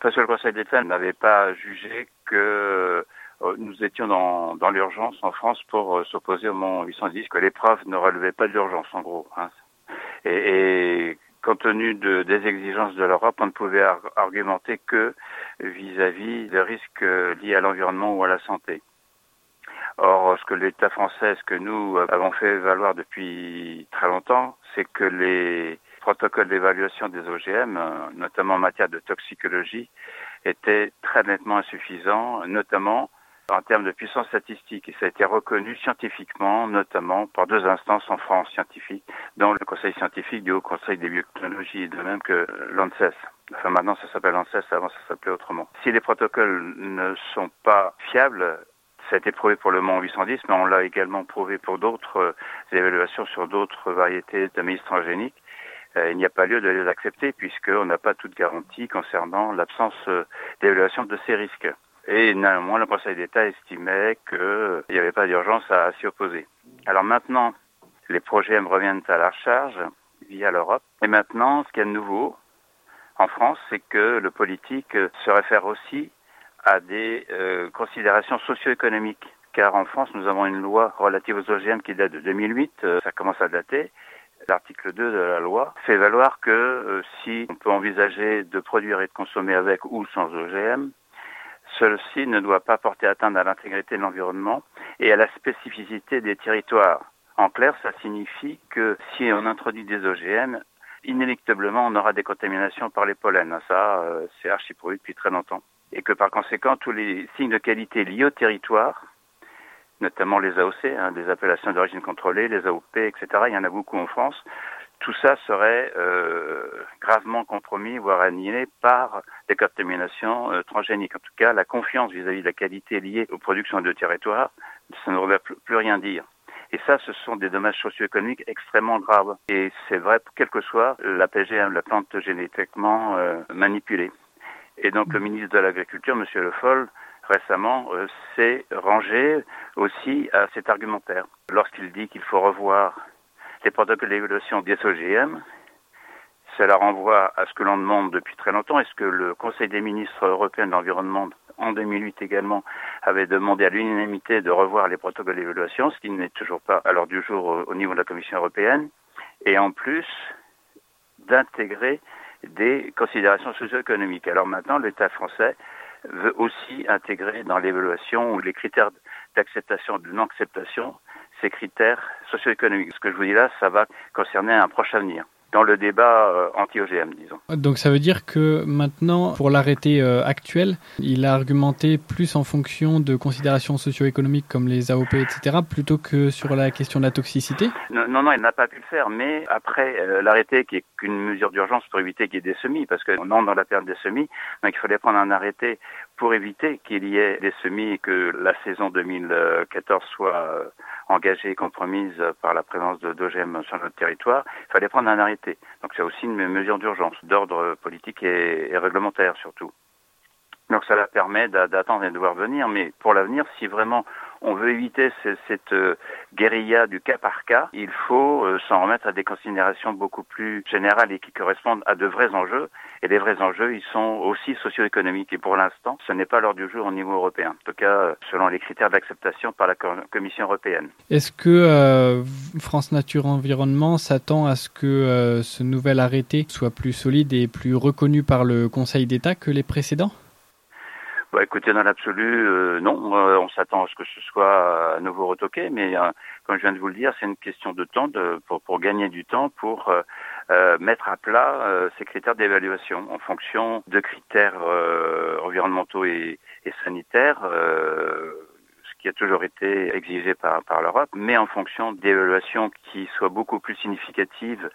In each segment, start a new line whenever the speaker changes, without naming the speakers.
Parce que le Conseil d'État n'avait pas jugé que euh, nous étions dans, l'urgence en France pour euh, s'opposer au Mont 810, que l'épreuve ne relevait pas de l'urgence en gros. Hein. Et, compte tenu de, des exigences de l'Europe, on ne pouvait argumenter que vis-à-vis des risques liés à l'environnement ou à la santé. Or, ce que l'État français, ce que nous avons fait valoir depuis très longtemps, c'est que les protocoles d'évaluation des OGM, notamment en matière de toxicologie, étaient très nettement insuffisants, notamment en termes de puissance statistique. Et ça a été reconnu scientifiquement, notamment par deux instances en France scientifiques, dont le Conseil scientifique du Haut Conseil des biotechnologies, de même que l'ANSES. Enfin, maintenant, ça s'appelle ANSES, avant, ça s'appelait autrement. Si les protocoles ne sont pas fiables, ça a été prouvé pour le Mont 810, mais on l'a également prouvé pour d'autres euh, évaluations sur d'autres variétés de transgéniques. Euh, il n'y a pas lieu de les accepter puisqu'on n'a pas toute garantie concernant l'absence euh, d'évaluation de ces risques. Et néanmoins, le Conseil d'État estimait qu'il n'y avait pas d'urgence à, s'y opposer. Alors maintenant, les projets reviennent à la charge via l'Europe. Et maintenant, ce qu'il y a de nouveau en France, c'est que le politique se réfère aussi à des euh, considérations socio-économiques. Car en France, nous avons une loi relative aux OGM qui date de 2008, euh, ça commence à dater. L'article 2 de la loi fait valoir que euh, si on peut envisager de produire et de consommer avec ou sans OGM, ceci ne doit pas porter atteinte à l'intégrité de l'environnement et à la spécificité des territoires. En clair, ça signifie que si on introduit des OGM, inéluctablement, on aura des contaminations par les pollens. Ça, euh, c'est archi prouvé depuis très longtemps. Et que par conséquent, tous les signes de qualité liés au territoire, notamment les AOC, hein, des appellations d'origine contrôlée, les AOP, etc., il y en a beaucoup en France, tout ça serait euh, gravement compromis, voire annihilé par des contaminations euh, transgéniques. En tout cas, la confiance vis-à-vis de la qualité liée aux productions de territoire, ça ne devrait plus rien dire. Et ça, ce sont des dommages socio-économiques extrêmement graves. Et c'est vrai, quelle que soit la PGM, la plante génétiquement euh, manipulée. Et donc, le ministre de l'Agriculture, M. Le Foll, récemment, euh, s'est rangé aussi à cet argumentaire. Lorsqu'il dit qu'il faut revoir les protocoles d'évaluation des OGM, cela renvoie à ce que l'on demande depuis très longtemps. Est-ce que le Conseil des ministres européens de l'environnement, en 2008 également, avait demandé à l'unanimité de revoir les protocoles d'évaluation, ce qui n'est toujours pas à l'heure du jour au niveau de la Commission européenne, et en plus d'intégrer des considérations socio-économiques. Alors maintenant, l'État français veut aussi intégrer dans l'évaluation les critères d'acceptation ou de non-acceptation ces critères socio-économiques. Ce que je vous dis là, ça va concerner un proche avenir dans le débat euh, anti-OGM, disons.
Donc ça veut dire que maintenant, pour l'arrêté euh, actuel, il a argumenté plus en fonction de considérations socio-économiques comme les AOP, etc., plutôt que sur la question de la toxicité?
Non, non, il n'a pas pu le faire, mais après euh, l'arrêté, qui est qu'une mesure d'urgence pour éviter qu'il y ait des semis, parce qu'on entre dans la période des semis, donc il fallait prendre un arrêté pour éviter qu'il y ait des semis et que la saison 2014 soit engagée et compromise par la présence d'OGM sur notre territoire, il fallait prendre un arrêté. Donc c'est aussi une mesure d'urgence, d'ordre politique et, réglementaire surtout. Donc ça permet d'attendre et de voir venir, mais pour l'avenir, si vraiment on veut éviter cette euh, guérilla du cas par cas, il faut euh, s'en remettre à des considérations beaucoup plus générales et qui correspondent à de vrais enjeux. Et les vrais enjeux, ils sont aussi socio-économiques. Et pour l'instant, ce n'est pas l'heure du jour au niveau européen. En tout cas, euh, selon les critères d'acceptation par la Commission européenne.
Est-ce que France Nature Environnement s'attend à ce que ce nouvel arrêté soit plus solide et plus reconnu par le Conseil d'État que les précédents?
Bah, écoutez, dans l'absolu, euh, non. Euh, on s'attend à ce que ce soit à nouveau retoqué, mais euh, comme je viens de vous le dire, c'est une question de temps de, pour, pour gagner du temps, pour mettre à plat ces critères d'évaluation en fonction de critères environnementaux et, et sanitaires qui a toujours été exigé par, par l'Europe, mais en fonction d'évaluations qui soient beaucoup plus significatives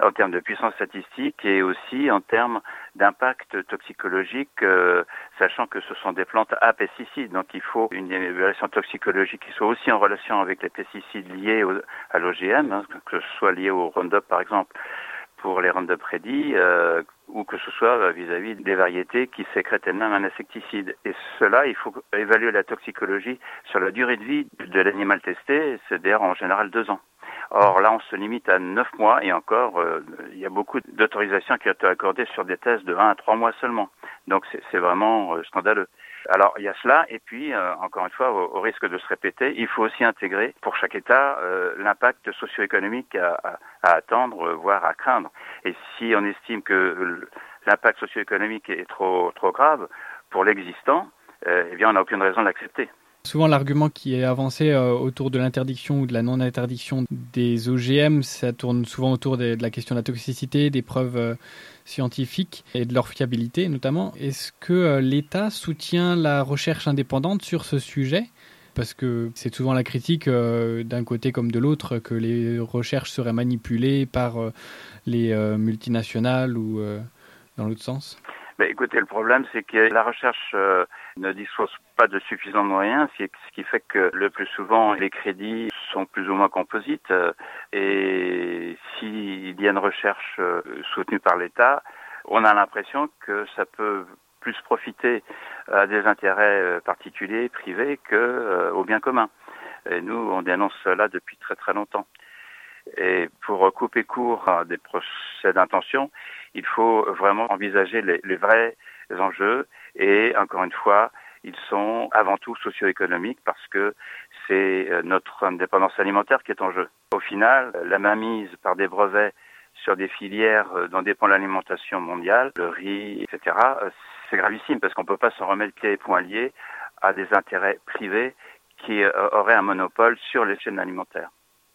en termes de puissance statistique et aussi en termes d'impact toxicologique, euh, sachant que ce sont des plantes à pesticides. Donc il faut une évaluation toxicologique qui soit aussi en relation avec les pesticides liés à l'OGM, hein, que ce soit lié au Roundup par exemple pour les Roundup Ready, euh, ou que ce soit vis-à-vis des variétés qui sécrètent elles-mêmes un insecticide. Et cela, il faut évaluer la toxicologie sur la durée de vie de l'animal testé, c'est-à-dire en général deux ans. Or là, on se limite à neuf mois et encore, euh, il y a beaucoup d'autorisations qui ont été accordées sur des tests de un à trois mois seulement. Donc c'est vraiment scandaleux. Alors il y a cela, et puis encore une fois, au, risque de se répéter, il faut aussi intégrer pour chaque État l'impact socio-économique à, à, attendre, voire à craindre. Et si on estime que l'impact socio-économique est trop trop grave pour l'existant, eh bien on n'a aucune raison de l'accepter.
Souvent, l'argument qui est avancé euh, autour de l'interdiction ou de la non-interdiction des OGM, ça tourne souvent autour de, la question de la toxicité, des preuves euh, scientifiques et de leur fiabilité notamment. Est-ce que euh, l'État soutient la recherche indépendante sur ce sujet? Parce que c'est souvent la critique d'un côté comme de l'autre que les recherches seraient manipulées par les multinationales ou dans l'autre sens.
Écoutez, le problème, c'est que la recherche ne dispose pas de suffisants moyens, ce qui fait que le plus souvent les crédits sont plus ou moins composites. Et s'il y a une recherche euh, soutenue par l'État, on a l'impression que ça peut plus profiter à des intérêts euh, particuliers, privés, que euh, au bien commun. Et nous, on dénonce cela depuis très très longtemps. Et pour couper court des procès d'intention, il faut vraiment envisager les, les vrais enjeux et encore une fois, ils sont avant tout socio-économiques parce que c'est euh, notre indépendance alimentaire qui est en jeu. Au final, la mainmise par des brevets sur des filières euh, dont dépend l'alimentation mondiale, le riz, etc., euh, c'est gravissime parce qu'on ne peut pas s'en remettre pieds et poings liés à des intérêts privés qui auraient un monopole sur les chaînes alimentaires.